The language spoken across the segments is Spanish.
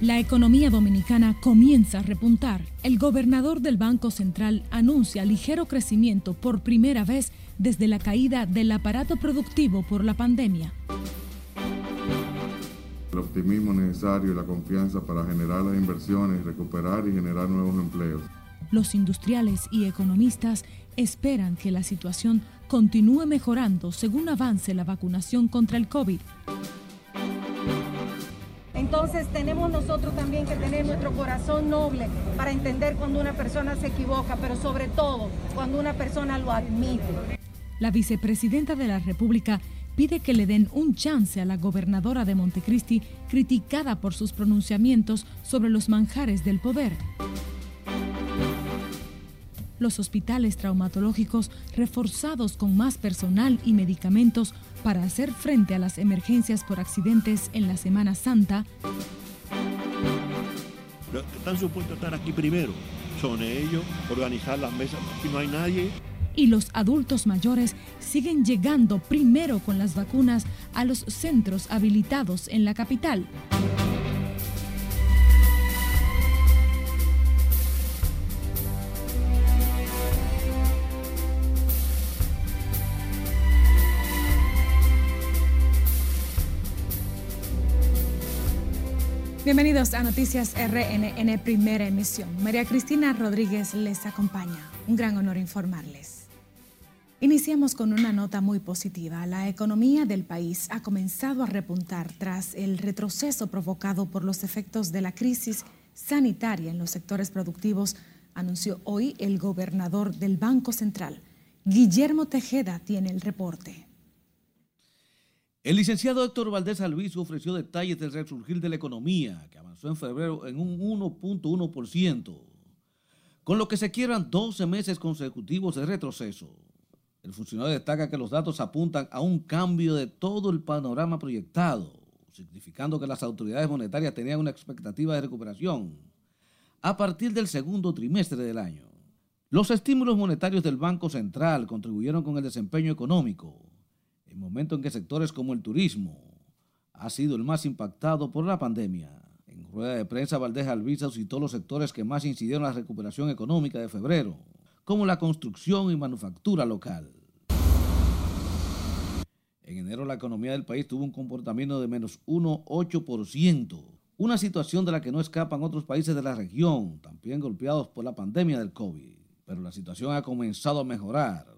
La economía dominicana comienza a repuntar. El gobernador del Banco Central anuncia ligero crecimiento por primera vez desde la caída del aparato productivo por la pandemia. El optimismo necesario y la confianza para generar las inversiones, recuperar y generar nuevos empleos. Los industriales y economistas esperan que la situación continúe mejorando según avance la vacunación contra el COVID. Entonces tenemos nosotros también que tener nuestro corazón noble para entender cuando una persona se equivoca, pero sobre todo cuando una persona lo admite. La vicepresidenta de la República pide que le den un chance a la gobernadora de Montecristi, criticada por sus pronunciamientos sobre los manjares del poder. Los hospitales traumatológicos reforzados con más personal y medicamentos para hacer frente a las emergencias por accidentes en la Semana Santa. Están supuestos a estar aquí primero. Son ellos, organizar las mesas. Aquí no hay nadie. Y los adultos mayores siguen llegando primero con las vacunas a los centros habilitados en la capital. Bienvenidos a Noticias RNN Primera Emisión. María Cristina Rodríguez les acompaña. Un gran honor informarles. Iniciamos con una nota muy positiva. La economía del país ha comenzado a repuntar tras el retroceso provocado por los efectos de la crisis sanitaria en los sectores productivos, anunció hoy el gobernador del Banco Central. Guillermo Tejeda tiene el reporte. El licenciado Héctor Valdés Alviso ofreció detalles del resurgir de la economía, que avanzó en febrero en un 1.1%, con lo que se quieran 12 meses consecutivos de retroceso. El funcionario destaca que los datos apuntan a un cambio de todo el panorama proyectado, significando que las autoridades monetarias tenían una expectativa de recuperación a partir del segundo trimestre del año. Los estímulos monetarios del Banco Central contribuyeron con el desempeño económico, en momento en que sectores como el turismo ha sido el más impactado por la pandemia. En rueda de prensa, Valdés Albiza citó los sectores que más incidieron en la recuperación económica de febrero, como la construcción y manufactura local. En enero la economía del país tuvo un comportamiento de menos 1,8%, una situación de la que no escapan otros países de la región, también golpeados por la pandemia del COVID. Pero la situación ha comenzado a mejorar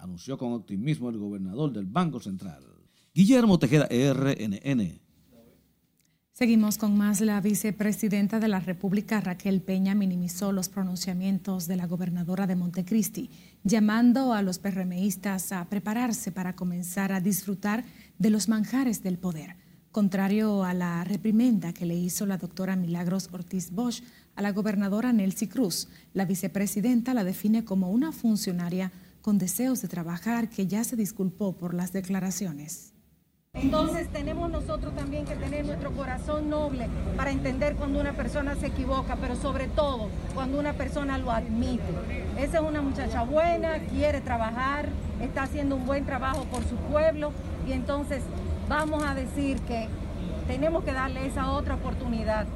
anunció con optimismo el gobernador del Banco Central. Guillermo Tejeda, RNN. Seguimos con más. La vicepresidenta de la República, Raquel Peña, minimizó los pronunciamientos de la gobernadora de Montecristi, llamando a los PRMistas a prepararse para comenzar a disfrutar de los manjares del poder. Contrario a la reprimenda que le hizo la doctora Milagros Ortiz Bosch a la gobernadora Nelcy Cruz, la vicepresidenta la define como una funcionaria con deseos de trabajar que ya se disculpó por las declaraciones. Entonces tenemos nosotros también que tener nuestro corazón noble para entender cuando una persona se equivoca, pero sobre todo cuando una persona lo admite. Esa es una muchacha buena, quiere trabajar, está haciendo un buen trabajo por su pueblo y entonces vamos a decir que tenemos que darle esa otra oportunidad.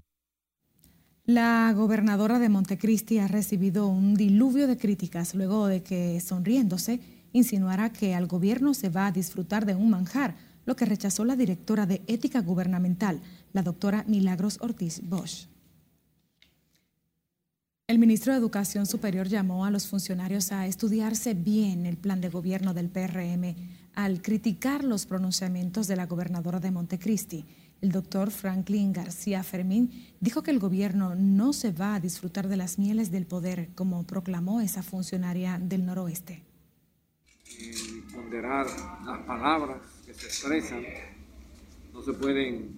La gobernadora de Montecristi ha recibido un diluvio de críticas luego de que, sonriéndose, insinuara que al gobierno se va a disfrutar de un manjar, lo que rechazó la directora de Ética Gubernamental, la doctora Milagros Ortiz Bosch. El ministro de Educación Superior llamó a los funcionarios a estudiarse bien el plan de gobierno del PRM al criticar los pronunciamientos de la gobernadora de Montecristi el doctor Franklin García Fermín dijo que el gobierno no se va a disfrutar de las mieles del poder, como proclamó esa funcionaria del noroeste. Y ponderar las palabras que se expresan, no se pueden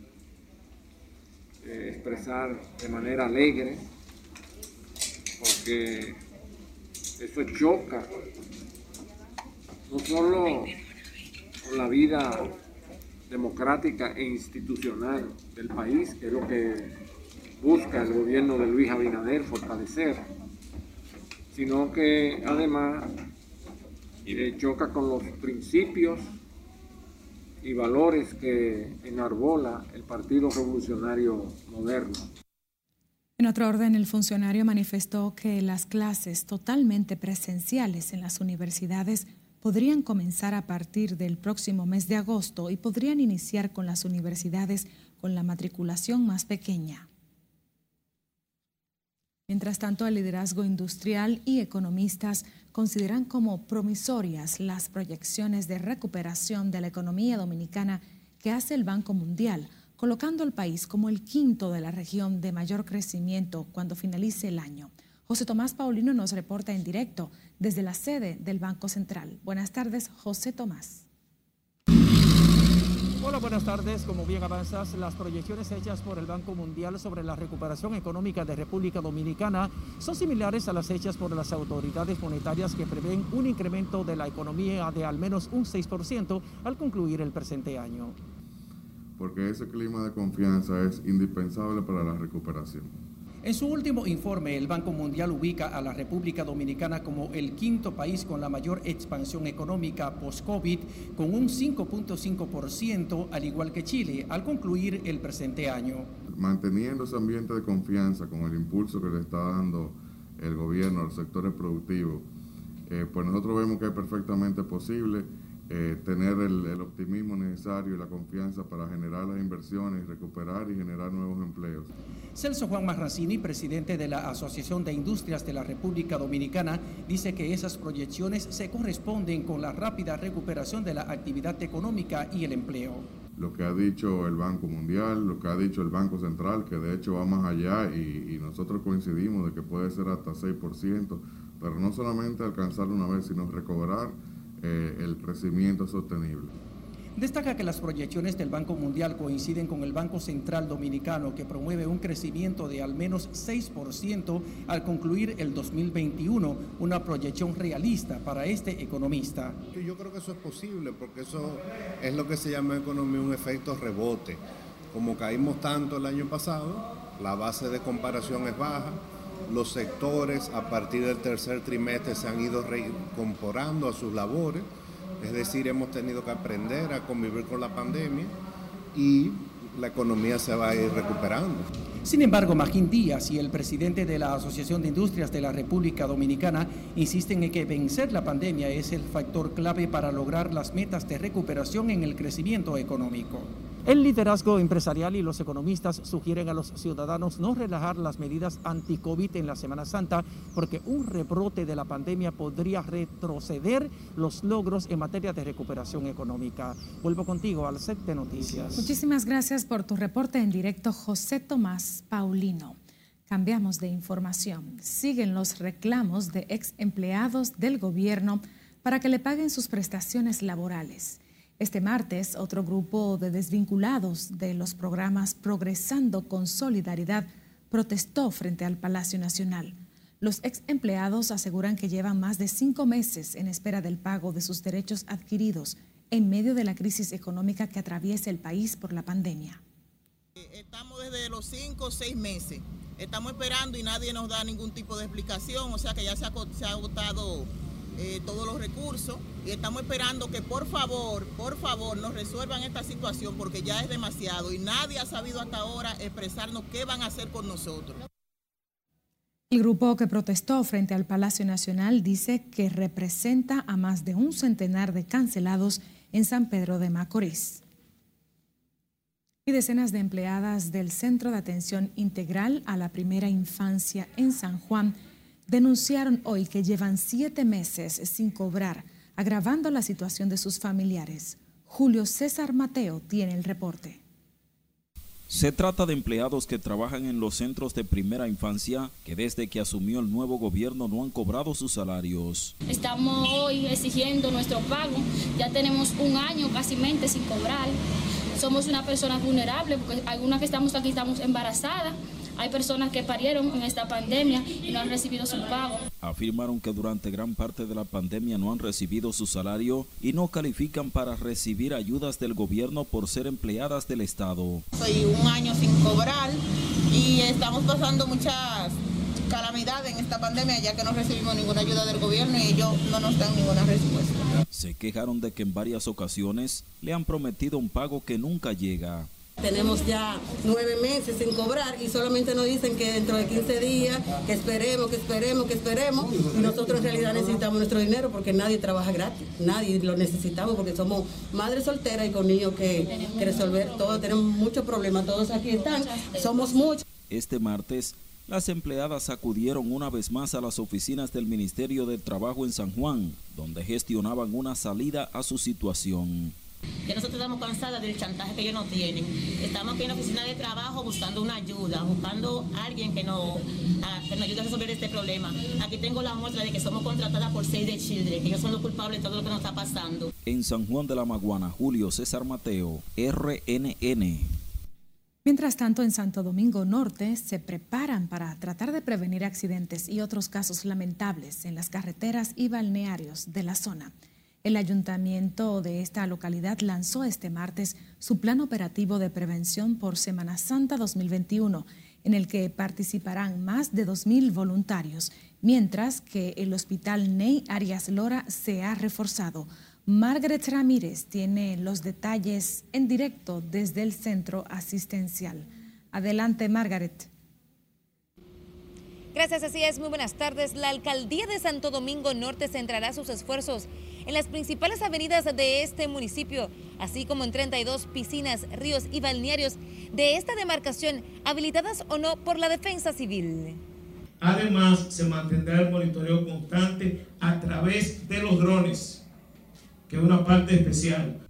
eh, expresar de manera alegre, porque eso choca no solo con la vida democrática e institucional del país, que es lo que busca el gobierno de Luis Abinader fortalecer, sino que además eh, choca con los principios y valores que enarbola el Partido Revolucionario Moderno. En otro orden, el funcionario manifestó que las clases totalmente presenciales en las universidades podrían comenzar a partir del próximo mes de agosto y podrían iniciar con las universidades con la matriculación más pequeña. Mientras tanto, el liderazgo industrial y economistas consideran como promisorias las proyecciones de recuperación de la economía dominicana que hace el Banco Mundial colocando al país como el quinto de la región de mayor crecimiento cuando finalice el año. José Tomás Paulino nos reporta en directo desde la sede del Banco Central. Buenas tardes, José Tomás. Hola, buenas tardes. Como bien avanzas, las proyecciones hechas por el Banco Mundial sobre la recuperación económica de República Dominicana son similares a las hechas por las autoridades monetarias que prevén un incremento de la economía de al menos un 6% al concluir el presente año porque ese clima de confianza es indispensable para la recuperación. En su último informe, el Banco Mundial ubica a la República Dominicana como el quinto país con la mayor expansión económica post-COVID, con un 5.5%, al igual que Chile, al concluir el presente año. Manteniendo ese ambiente de confianza con el impulso que le está dando el gobierno a los sectores productivos, eh, pues nosotros vemos que es perfectamente posible eh, tener el, optimismo necesario y la confianza para generar las inversiones, recuperar y generar nuevos empleos. Celso Juan Marrancini, presidente de la Asociación de Industrias de la República Dominicana, dice que esas proyecciones se corresponden con la rápida recuperación de la actividad económica y el empleo. Lo que ha dicho el Banco Mundial, lo que ha dicho el Banco Central, que de hecho va más allá y, y nosotros coincidimos de que puede ser hasta 6%, pero no solamente alcanzar una vez, sino recobrar eh, el crecimiento sostenible. Destaca que las proyecciones del Banco Mundial coinciden con el Banco Central Dominicano, que promueve un crecimiento de al menos 6% al concluir el 2021, una proyección realista para este economista. Yo creo que eso es posible, porque eso es lo que se llama en economía un efecto rebote. Como caímos tanto el año pasado, la base de comparación es baja, los sectores a partir del tercer trimestre se han ido reincorporando a sus labores, es decir, hemos tenido que aprender a convivir con la pandemia y la economía se va a ir recuperando. Sin embargo, Magín Díaz y el presidente de la Asociación de Industrias de la República Dominicana insisten en que vencer la pandemia es el factor clave para lograr las metas de recuperación en el crecimiento económico. El liderazgo empresarial y los economistas sugieren a los ciudadanos no relajar las medidas anti-COVID en la Semana Santa porque un rebrote de la pandemia podría retroceder los logros en materia de recuperación económica. Vuelvo contigo al set de noticias. Muchísimas gracias por tu reporte en directo, José Tomás Paulino. Cambiamos de información. Siguen los reclamos de ex empleados del gobierno para que le paguen sus prestaciones laborales. Este martes, otro grupo de desvinculados de los programas Progresando con Solidaridad protestó frente al Palacio Nacional. Los ex empleados aseguran que llevan más de cinco meses en espera del pago de sus derechos adquiridos en medio de la crisis económica que atraviesa el país por la pandemia. Estamos desde los cinco o seis meses. Estamos esperando y nadie nos da ningún tipo de explicación, o sea que ya se ha, se ha agotado eh, todos los recursos y estamos esperando que por favor, por favor nos resuelvan esta situación porque ya es demasiado y nadie ha sabido hasta ahora expresarnos qué van a hacer con nosotros. El grupo que protestó frente al Palacio Nacional dice que representa a más de un centenar de cancelados en San Pedro de Macorís. Y decenas de empleadas del Centro de Atención Integral a la Primera Infancia en San Juan denunciaron hoy que llevan siete meses sin cobrar, agravando la situación de sus familiares. Julio César Mateo tiene el reporte. Se trata de empleados que trabajan en los centros de primera infancia que desde que asumió el nuevo gobierno no han cobrado sus salarios. Estamos hoy exigiendo nuestro pago, ya tenemos un año casi mente sin cobrar. Somos una persona vulnerable porque algunas que estamos aquí estamos embarazadas hay personas que parieron en esta pandemia y no han recibido su pago. Afirmaron que durante gran parte de la pandemia no han recibido su salario y no califican para recibir ayudas del gobierno por ser empleadas del Estado. Soy un año sin cobrar y estamos pasando muchas calamidades calamidad en esta pandemia ya que no recibimos ninguna ayuda del gobierno y ellos no nos dan ninguna respuesta. Se quejaron de que en varias ocasiones le han prometido un pago que nunca llega. Tenemos ya nueve meses sin cobrar y solamente nos dicen que dentro de 15 días, que esperemos, que esperemos, que esperemos. Y nosotros en realidad necesitamos nuestro dinero porque nadie trabaja gratis, nadie lo necesitamos porque somos madres solteras y con niños que, que resolver todo. Tenemos muchos problemas, todos aquí están, somos muchos. Este martes, las empleadas acudieron una vez más a las oficinas del Ministerio del Trabajo en San Juan, donde gestionaban una salida a su situación. Ya nosotros estamos cansadas del chantaje que ellos nos tienen. Estamos aquí en la oficina de trabajo buscando una ayuda, buscando a alguien que nos, a, que nos ayude a resolver este problema. Aquí tengo la muestra de que somos contratadas por Save the Children, que ellos son los culpables de todo lo que nos está pasando. En San Juan de la Maguana, Julio César Mateo, RNN. Mientras tanto, en Santo Domingo Norte se preparan para tratar de prevenir accidentes y otros casos lamentables en las carreteras y balnearios de la zona. El ayuntamiento de esta localidad lanzó este martes su plan operativo de prevención por Semana Santa 2021, en el que participarán más de 2.000 voluntarios, mientras que el hospital Ney Arias Lora se ha reforzado. Margaret Ramírez tiene los detalles en directo desde el centro asistencial. Adelante, Margaret. Gracias, así es. Muy buenas tardes. La alcaldía de Santo Domingo Norte centrará sus esfuerzos en las principales avenidas de este municipio, así como en 32 piscinas, ríos y balnearios de esta demarcación, habilitadas o no por la defensa civil. Además, se mantendrá el monitoreo constante a través de los drones, que es una parte especial.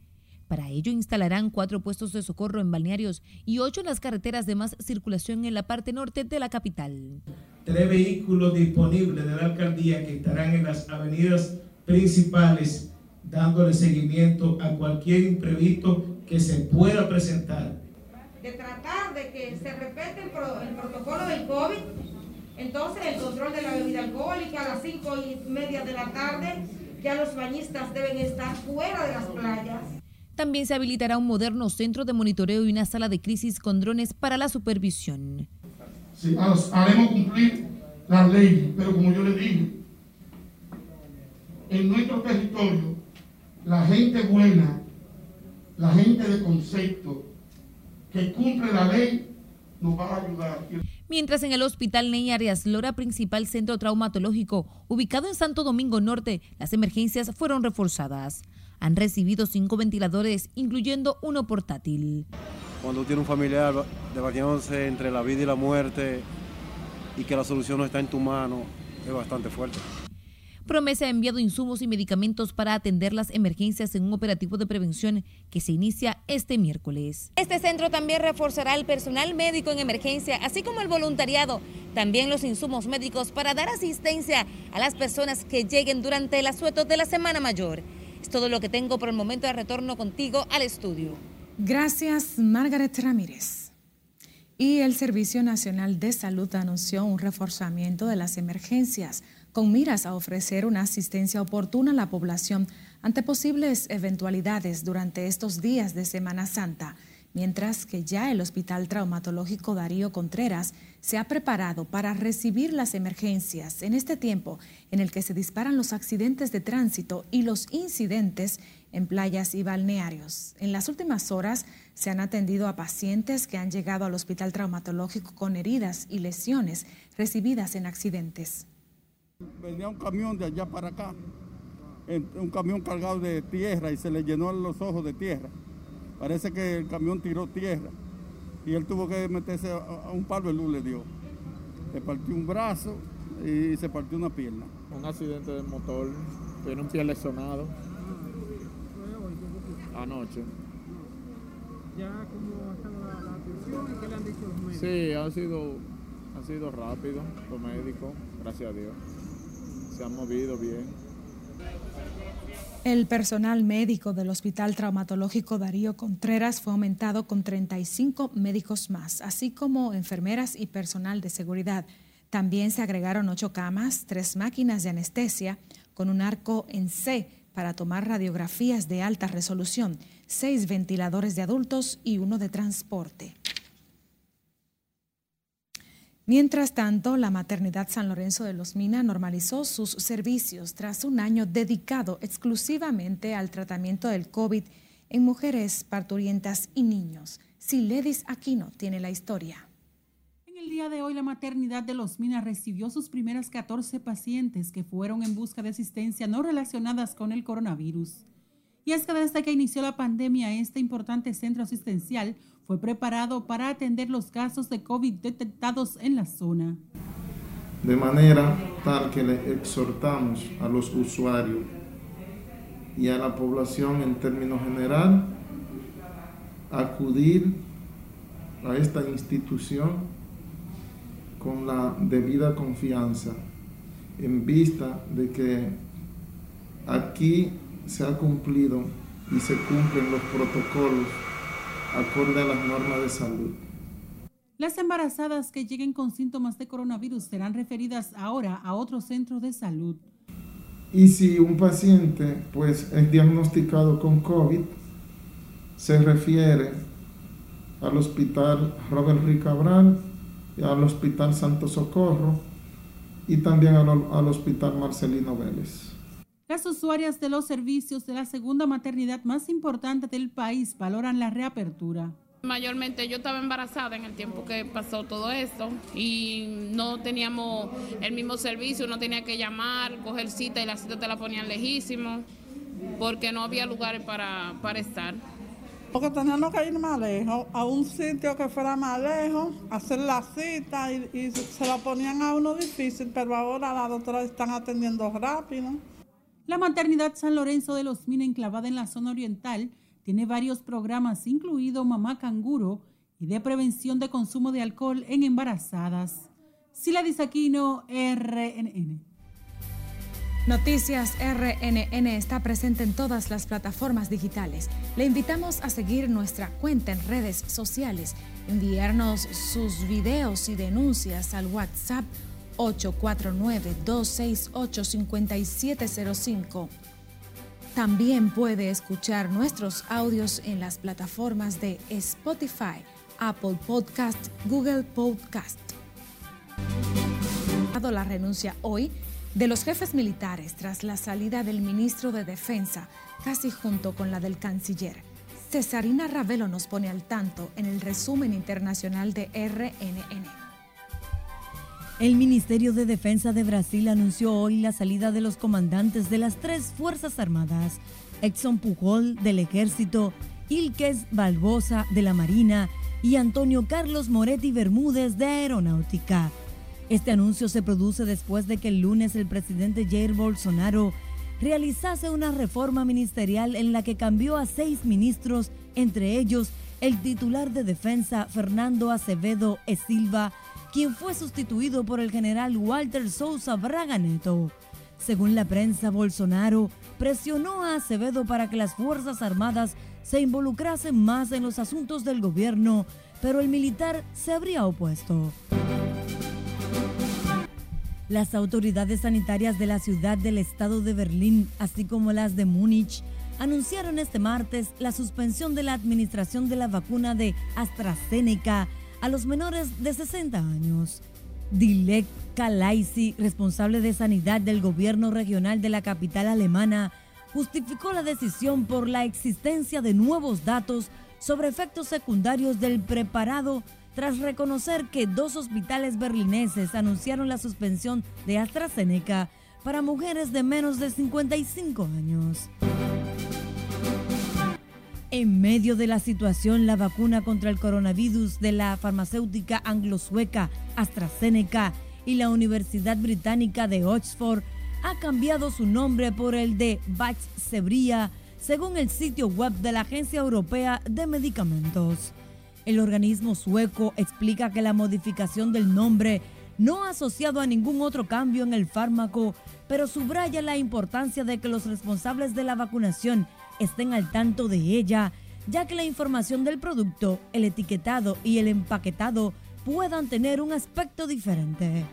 Para ello instalarán cuatro puestos de socorro en balnearios y ocho en las carreteras de más circulación en la parte norte de la capital. Tres vehículos disponibles de la alcaldía que estarán en las avenidas principales dándole seguimiento a cualquier imprevisto que se pueda presentar. De tratar de que se respete el, protocolo del COVID, entonces el control de la bebida alcohólica a las cinco y media de la tarde, ya los bañistas deben estar fuera de las playas. También se habilitará un moderno centro de monitoreo y una sala de crisis con drones para la supervisión. Sí, haremos cumplir la ley, pero como yo le dije, en nuestro territorio, la gente buena, la gente de concepto, que cumple la ley, nos va a ayudar. Mientras en el Hospital Ney Arias Lora, principal centro traumatológico, ubicado en Santo Domingo Norte, las emergencias fueron reforzadas. Han recibido cinco ventiladores, incluyendo uno portátil. Cuando tiene un familiar debatiéndose entre la vida y la muerte y que la solución no está en tu mano, es bastante fuerte. Promesa ha enviado insumos y medicamentos para atender las emergencias en un operativo de prevención que se inicia este miércoles. Este centro también reforzará el personal médico en emergencia, así como el voluntariado, también los insumos médicos para dar asistencia a las personas que lleguen durante el asueto de la Semana Mayor. Todo lo que tengo por el momento de retorno contigo al estudio. Gracias, Margaret Ramírez. Y el Servicio Nacional de Salud anunció un reforzamiento de las emergencias con miras a ofrecer una asistencia oportuna a la población ante posibles eventualidades durante estos días de Semana Santa, mientras que ya el Hospital Traumatológico Darío Contreras se ha preparado para recibir las emergencias en este tiempo en el que se disparan los accidentes de tránsito y los incidentes en playas y balnearios. En las últimas horas se han atendido a pacientes que han llegado al Hospital Traumatológico con heridas y lesiones recibidas en accidentes. Venía un camión de allá para acá, un camión cargado de tierra y se le llenó los ojos de tierra. Parece que el camión tiró tierra y él tuvo que meterse a un palo de luz, le dio. Se partió un brazo y se partió una pierna. Un accidente de motor, tiene un pie lesionado anoche. ¿Ya cómo ha estado la, atención y qué le han dicho los médicos? Sí, ha sido, ha sido rápido los médicos, gracias a Dios se han movido bien. El personal médico del Hospital Traumatológico Darío Contreras fue aumentado con 35 médicos más, así como enfermeras y personal de seguridad. También se agregaron ocho camas, tres máquinas de anestesia con un arco en C para tomar radiografías de alta resolución, seis ventiladores de adultos y uno de transporte. Mientras tanto, la maternidad San Lorenzo de los Mina normalizó sus servicios tras un año dedicado exclusivamente al tratamiento del COVID en mujeres parturientas y niños. Siledis Aquino tiene la historia. En el día de hoy, la maternidad de Los Minas recibió sus primeras 14 pacientes que fueron en busca de asistencia no relacionadas con el coronavirus. Y es que desde que inició la pandemia, este importante centro asistencial fue preparado para atender los casos de COVID detectados en la zona. De manera tal que le exhortamos a los usuarios y a la población en términos general a acudir a esta institución con la debida confianza en vista de que aquí se ha cumplido y se cumplen los protocolos acorde a las normas de salud. Las embarazadas que lleguen con síntomas de coronavirus serán referidas ahora a otro centro de salud. Y si un paciente pues es diagnosticado con COVID, se refiere al Hospital Robert Rick Cabral, al Hospital Santo Socorro y también al, al Hospital Marcelino Vélez. Las usuarias de los servicios de la segunda maternidad más importante del país valoran la reapertura. Mayormente yo estaba embarazada en el tiempo que pasó todo esto y no teníamos el mismo servicio, uno tenía que llamar, coger cita y la cita te la ponían lejísimo porque no había lugares para, para estar. Porque teníamos que ir más lejos, a un sitio que fuera más lejos, hacer la cita y, y se la ponían a uno difícil, pero ahora la doctora están atendiendo rápido. La maternidad San Lorenzo de los Mina, enclavada en la zona oriental, tiene varios programas, incluido Mamá Canguro y de prevención de consumo de alcohol en embarazadas. Sila Disaquino, RNN. Noticias RNN está presente en todas las plataformas digitales. Le invitamos a seguir nuestra cuenta en redes sociales, enviarnos sus videos y denuncias al WhatsApp 849-268-5705. También puede escuchar nuestros audios en las plataformas de Spotify, Apple Podcast, Google Podcast. La renuncia hoy de los jefes militares tras la salida del ministro de Defensa, casi junto con la del canciller. Cesarina Ravelo nos pone al tanto en el resumen internacional de RNN. El Ministerio de Defensa de Brasil anunció hoy la salida de los comandantes de las tres Fuerzas Armadas, Exxon Pujol del Ejército, Ilques Balbosa de la Marina y Antonio Carlos Moretti Bermúdez de Aeronáutica. Este anuncio se produce después de que el lunes el presidente Jair Bolsonaro realizase una reforma ministerial en la que cambió a seis ministros, entre ellos el titular de defensa Fernando Acevedo E. Silva, quien fue sustituido por el general Walter Sousa Braga Neto. Según la prensa, Bolsonaro presionó a Acevedo para que las Fuerzas Armadas se involucrasen más en los asuntos del gobierno, pero el militar se habría opuesto. Las autoridades sanitarias de la ciudad del estado de Berlín, así como las de Múnich, anunciaron este martes la suspensión de la administración de la vacuna de AstraZeneca a los menores de 60 años. Dilek Kalaisi, responsable de sanidad del gobierno regional de la capital alemana, justificó la decisión por la existencia de nuevos datos sobre efectos secundarios del preparado tras reconocer que dos hospitales berlineses anunciaron la suspensión de AstraZeneca para mujeres de menos de 55 años. En medio de la situación, la vacuna contra el coronavirus de la farmacéutica anglo-sueca AstraZeneca y la Universidad Británica de Oxford ha cambiado su nombre por el de Vaxzevria, según el sitio web de la Agencia Europea de Medicamentos. El organismo sueco explica que la modificación del nombre no ha asociado a ningún otro cambio en el fármaco, pero subraya la importancia de que los responsables de la vacunación estén al tanto de ella, ya que la información del producto, el etiquetado y el empaquetado puedan tener un aspecto diferente.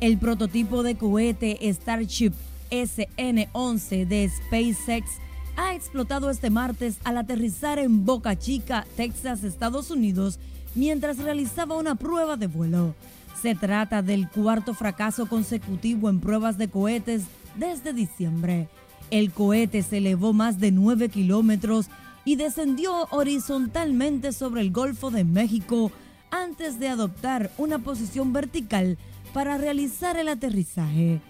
El prototipo de cohete Starship SN-11 de SpaceX ha explotado este martes al aterrizar en Boca Chica, Texas, Estados Unidos, mientras realizaba una prueba de vuelo. Se trata del cuarto fracaso consecutivo en pruebas de cohetes desde diciembre. El cohete se elevó más de 9 kilómetros y descendió horizontalmente sobre el Golfo de México antes de adoptar una posición vertical para realizar el aterrizaje.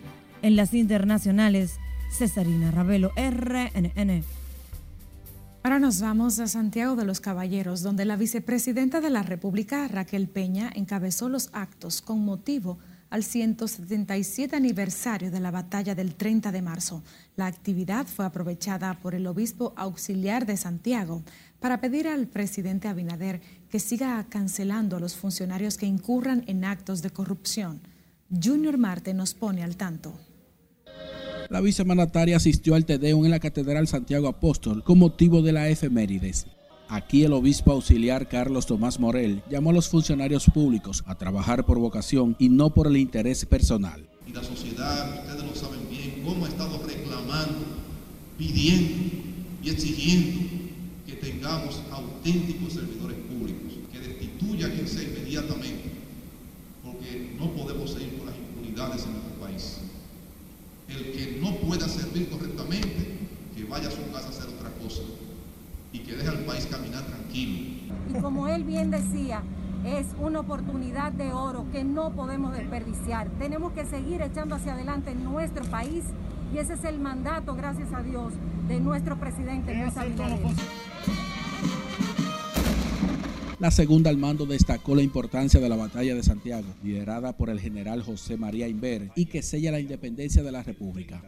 En las internacionales, Cesarina Ravelo, RNN. Ahora nos vamos a Santiago de los Caballeros, donde la vicepresidenta de la República, Raquel Peña, encabezó los actos con motivo al 177 aniversario de la batalla del 30 de marzo. La actividad fue aprovechada por el obispo auxiliar de Santiago para pedir al presidente Abinader que siga cancelando a los funcionarios que incurran en actos de corrupción. Junior Marte nos pone al tanto. La vicemanataria asistió al Tedeum en la Catedral Santiago Apóstol con motivo de la efemérides. Aquí el obispo auxiliar Carlos Tomás Morel llamó a los funcionarios públicos a trabajar por vocación y no por el interés personal. Y la sociedad, ustedes lo saben bien, cómo ha estado reclamando, pidiendo y exigiendo que tengamos auténticos servidores públicos, que destituyan ese inmediatamente, porque no podemos seguir con las impunidades en nuestro país. El que no pueda servir correctamente, que vaya a su casa a hacer otra cosa y que deje al país caminar tranquilo. Y como él bien decía, es una oportunidad de oro que no podemos desperdiciar. Tenemos que seguir echando hacia adelante nuestro país y ese es el mandato, gracias a Dios, de nuestro presidente Luis Abinader. La segunda al mando destacó la importancia de la batalla de Santiago, liderada por el general José María Inver, y que sella la independencia de la República.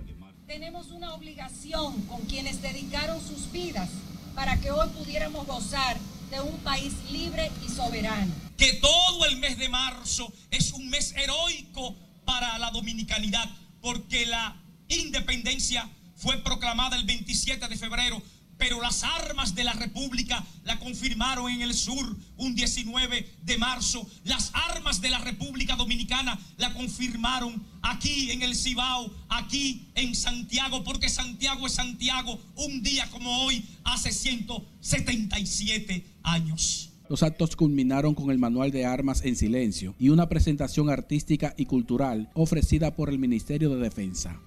Tenemos una obligación con quienes dedicaron sus vidas para que hoy pudiéramos gozar de un país libre y soberano. Que todo el mes de marzo es un mes heroico para la dominicanidad, porque la independencia fue proclamada el 27 de febrero pero las armas de la República la confirmaron en el sur un 19 de marzo. Las armas de la República Dominicana la confirmaron aquí en el Cibao, aquí en Santiago, porque Santiago es Santiago un día como hoy, hace 177 años. Los actos culminaron con el manual de armas en silencio y una presentación artística y cultural ofrecida por el Ministerio de Defensa.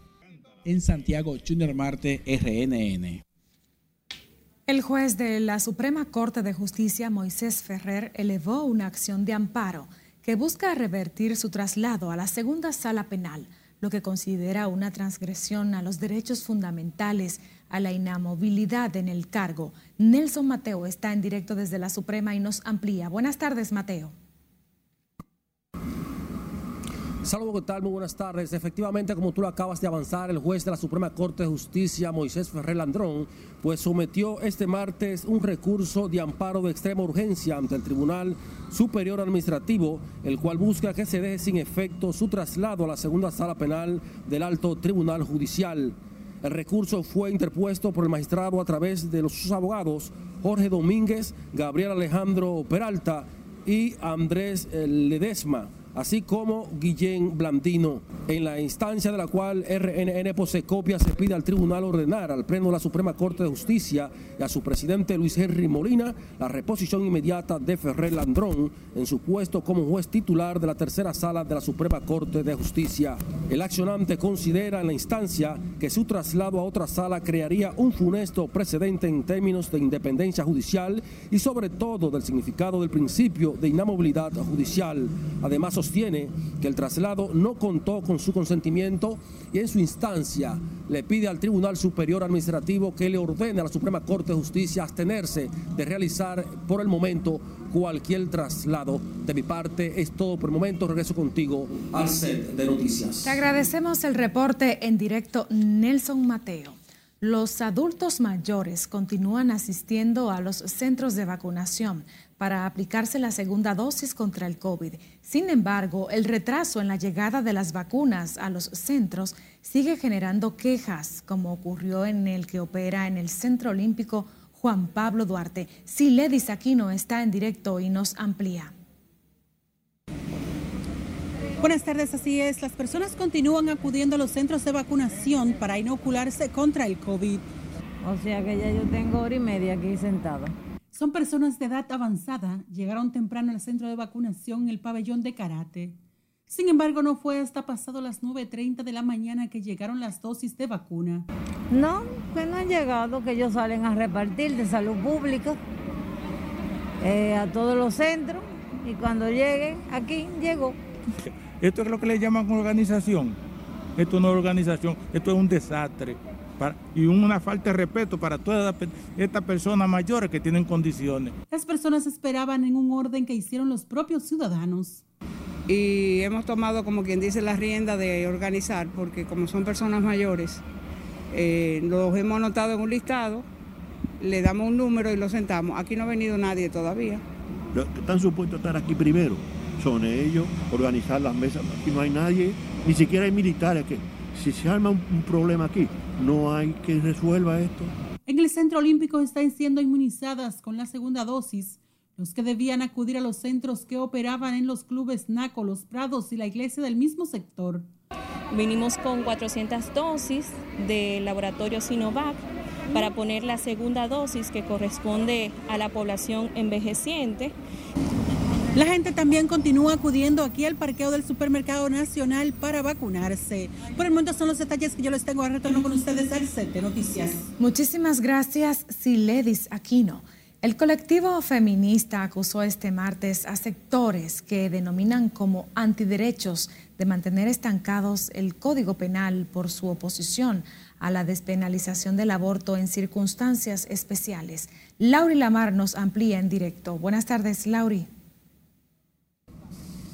En Santiago, Junior Marte, RNN. El juez de la Suprema Corte de Justicia, Moisés Ferrer, elevó una acción de amparo que busca revertir su traslado a la segunda sala penal, lo que considera una transgresión a los derechos fundamentales, a la inamovilidad en el cargo. Nelson Mateo está en directo desde la Suprema y nos amplía. Buenas tardes, Mateo. Saludos, ¿qué tal? Muy buenas tardes. Efectivamente, como tú lo acabas de avanzar, el juez de la Suprema Corte de Justicia, Moisés Ferrer Landrón, pues sometió este martes un recurso de amparo de extrema urgencia ante el Tribunal Superior Administrativo, el cual busca que se deje sin efecto su traslado a la segunda sala penal del Alto Tribunal Judicial. El recurso fue interpuesto por el magistrado a través de sus abogados Jorge Domínguez, Gabriel Alejandro Peralta y Andrés Ledesma así como Guillén Blandino, en la instancia de la cual RNN posee copia se pide al tribunal ordenar al Pleno de la Suprema Corte de Justicia y a su presidente Luis Henry Molina la reposición inmediata de Ferrer Landrón en su puesto como juez titular de la tercera sala de la Suprema Corte de Justicia. El accionante considera en la instancia que su traslado a otra sala crearía un funesto precedente en términos de independencia judicial y sobre todo del significado del principio de inamovilidad judicial. Además, sostiene que el traslado no contó con su consentimiento y en su instancia le pide al Tribunal Superior Administrativo que le ordene a la Suprema Corte de Justicia abstenerse de realizar por el momento cualquier traslado. De mi parte es todo por el momento. Regreso contigo al set de noticias. Te agradecemos el reporte en directo, Nelson Mateo. Los adultos mayores continúan asistiendo a los centros de vacunación para aplicarse la segunda dosis contra el COVID. Sin embargo, el retraso en la llegada de las vacunas a los centros sigue generando quejas, como ocurrió en el que opera en el Centro Olímpico Juan Pablo Duarte. Siledis Aquino está en directo y nos amplía. Buenas tardes, así es. Las personas continúan acudiendo a los centros de vacunación para inocularse contra el COVID. O sea que ya yo tengo hora y media aquí sentada. Son personas de edad avanzada. Llegaron temprano al centro de vacunación en el pabellón de karate. Sin embargo, no fue hasta pasado las 9.30 de la mañana que llegaron las dosis de vacuna. No, que no han llegado, que ellos salen a repartir de salud pública eh, a todos los centros y cuando lleguen aquí, llegó. Esto es lo que le llaman organización. Esto no es organización, esto es un desastre y una falta de respeto para todas estas personas mayores que tienen condiciones. Las personas esperaban en un orden que hicieron los propios ciudadanos. Y hemos tomado, como quien dice, la rienda de organizar, porque como son personas mayores, eh, los hemos anotado en un listado, le damos un número y lo sentamos. Aquí no ha venido nadie todavía. Están supuestos a estar aquí primero. Son ellos, organizar las mesas. Aquí no hay nadie, ni siquiera hay militares que si se arma un problema aquí, no hay que resuelva esto. En el Centro Olímpico están siendo inmunizadas con la segunda dosis los que debían acudir a los centros que operaban en los clubes NACO, Los Prados y la iglesia del mismo sector. Vinimos con 400 dosis del laboratorio Sinovac para poner la segunda dosis que corresponde a la población envejeciente. La gente también continúa acudiendo aquí al parqueo del Supermercado Nacional para vacunarse. Por el momento son los detalles que yo les tengo a retorno con ustedes al set de noticias. Muchísimas gracias, Siledis Aquino. El colectivo feminista acusó este martes a sectores que denominan como antiderechos de mantener estancados el Código Penal por su oposición a la despenalización del aborto en circunstancias especiales. Lauri Lamar nos amplía en directo. Buenas tardes, Lauri.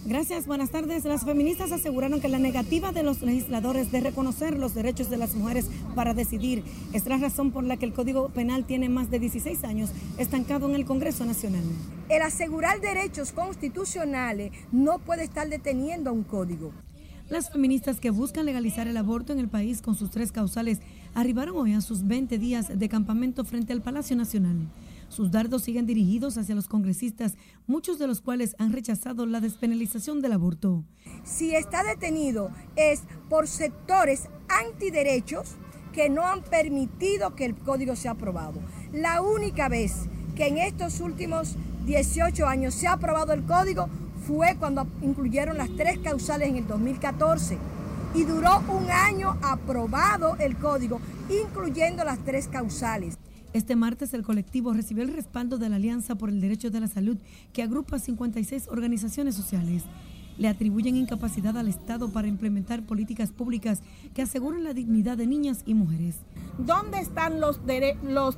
Gracias, buenas tardes. Las feministas aseguraron que la negativa de los legisladores de reconocer los derechos de las mujeres para decidir es la razón por la que el Código Penal tiene más de 16 años estancado en el Congreso Nacional. El asegurar derechos constitucionales no puede estar deteniendo a un código. Las feministas que buscan legalizar el aborto en el país con sus tres causales arribaron hoy a sus 20 días de campamento frente al Palacio Nacional. Sus dardos siguen dirigidos hacia los congresistas, muchos de los cuales han rechazado la despenalización del aborto. Si está detenido es por sectores antiderechos que no han permitido que el código sea aprobado. La única vez que en estos últimos 18 años se ha aprobado el código fue cuando incluyeron las tres causales en el 2014 y duró un año aprobado el código, incluyendo las tres causales. Este martes el colectivo recibió el respaldo de la Alianza por el Derecho de la Salud, que agrupa 56 organizaciones sociales. Le atribuyen incapacidad al Estado para implementar políticas públicas que aseguren la dignidad de niñas y mujeres. ¿Dónde están los,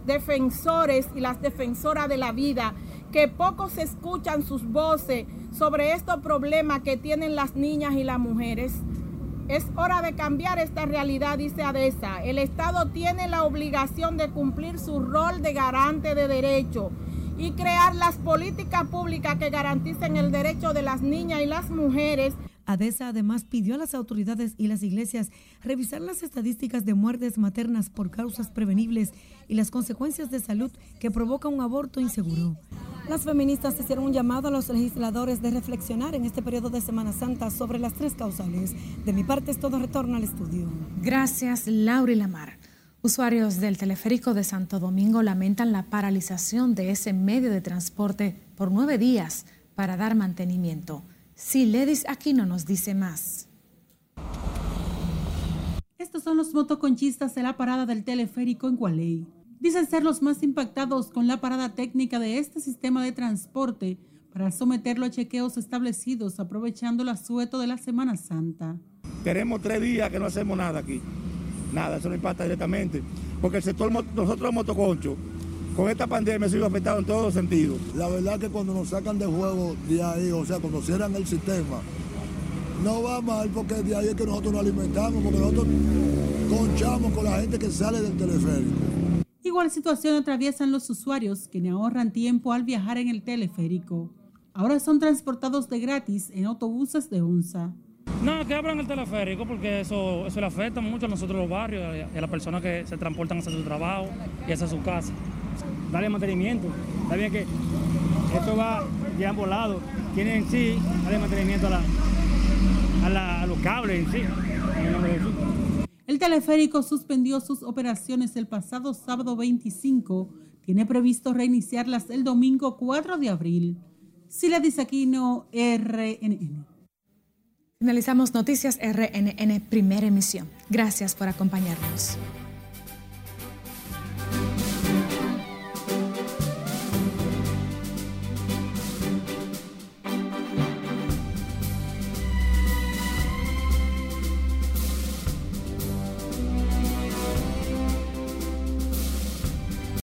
defensores y las defensoras de la vida? Que pocos escuchan sus voces sobre estos problemas que tienen las niñas y las mujeres. Es hora de cambiar esta realidad, dice ADESA. El Estado tiene la obligación de cumplir su rol de garante de derecho y crear las políticas públicas que garanticen el derecho de las niñas y las mujeres. ADESA además pidió a las autoridades y las iglesias revisar las estadísticas de muertes maternas por causas prevenibles y las consecuencias de salud que provoca un aborto inseguro. Las feministas hicieron un llamado a los legisladores de reflexionar en este periodo de Semana Santa sobre las tres causales. De mi parte es todo retorno al estudio. Gracias, Laura Lamar. Usuarios del teleférico de Santo Domingo lamentan la paralización de ese medio de transporte por nueve días para dar mantenimiento. Si Ledis no nos dice más. Estos son los motoconchistas de la parada del teleférico en Gualey dicen ser los más impactados con la parada técnica de este sistema de transporte para someterlo a chequeos establecidos aprovechando el asueto de la Semana Santa. Tenemos tres días que no hacemos nada aquí. Nada, eso no impacta directamente. Porque el sector, nosotros los motoconchos, con esta pandemia se ha afectado en todos los sentidos. La verdad que cuando nos sacan de juego de ahí, o sea, cuando cierran el sistema, no va mal porque de ahí es que nosotros nos alimentamos, porque nosotros conchamos con la gente que sale del teleférico. Igual situación atraviesan los usuarios que ahorran tiempo al viajar en el teleférico. Ahora son transportados de gratis en autobuses de onza. No, que abran el teleférico porque eso, eso le afecta mucho a nosotros los barrios y a las personas que se transportan hacia su trabajo y hacia su casa. Darle mantenimiento. Está bien que esto va de ambos lados. Tienen en sí, darle mantenimiento a, la, a, los cables en sí. En el El teleférico suspendió sus operaciones el pasado sábado 25. Tiene previsto reiniciarlas el domingo 4 de abril. Sila Disaquino, RNN. Finalizamos Noticias RNN, primera emisión. Gracias por acompañarnos.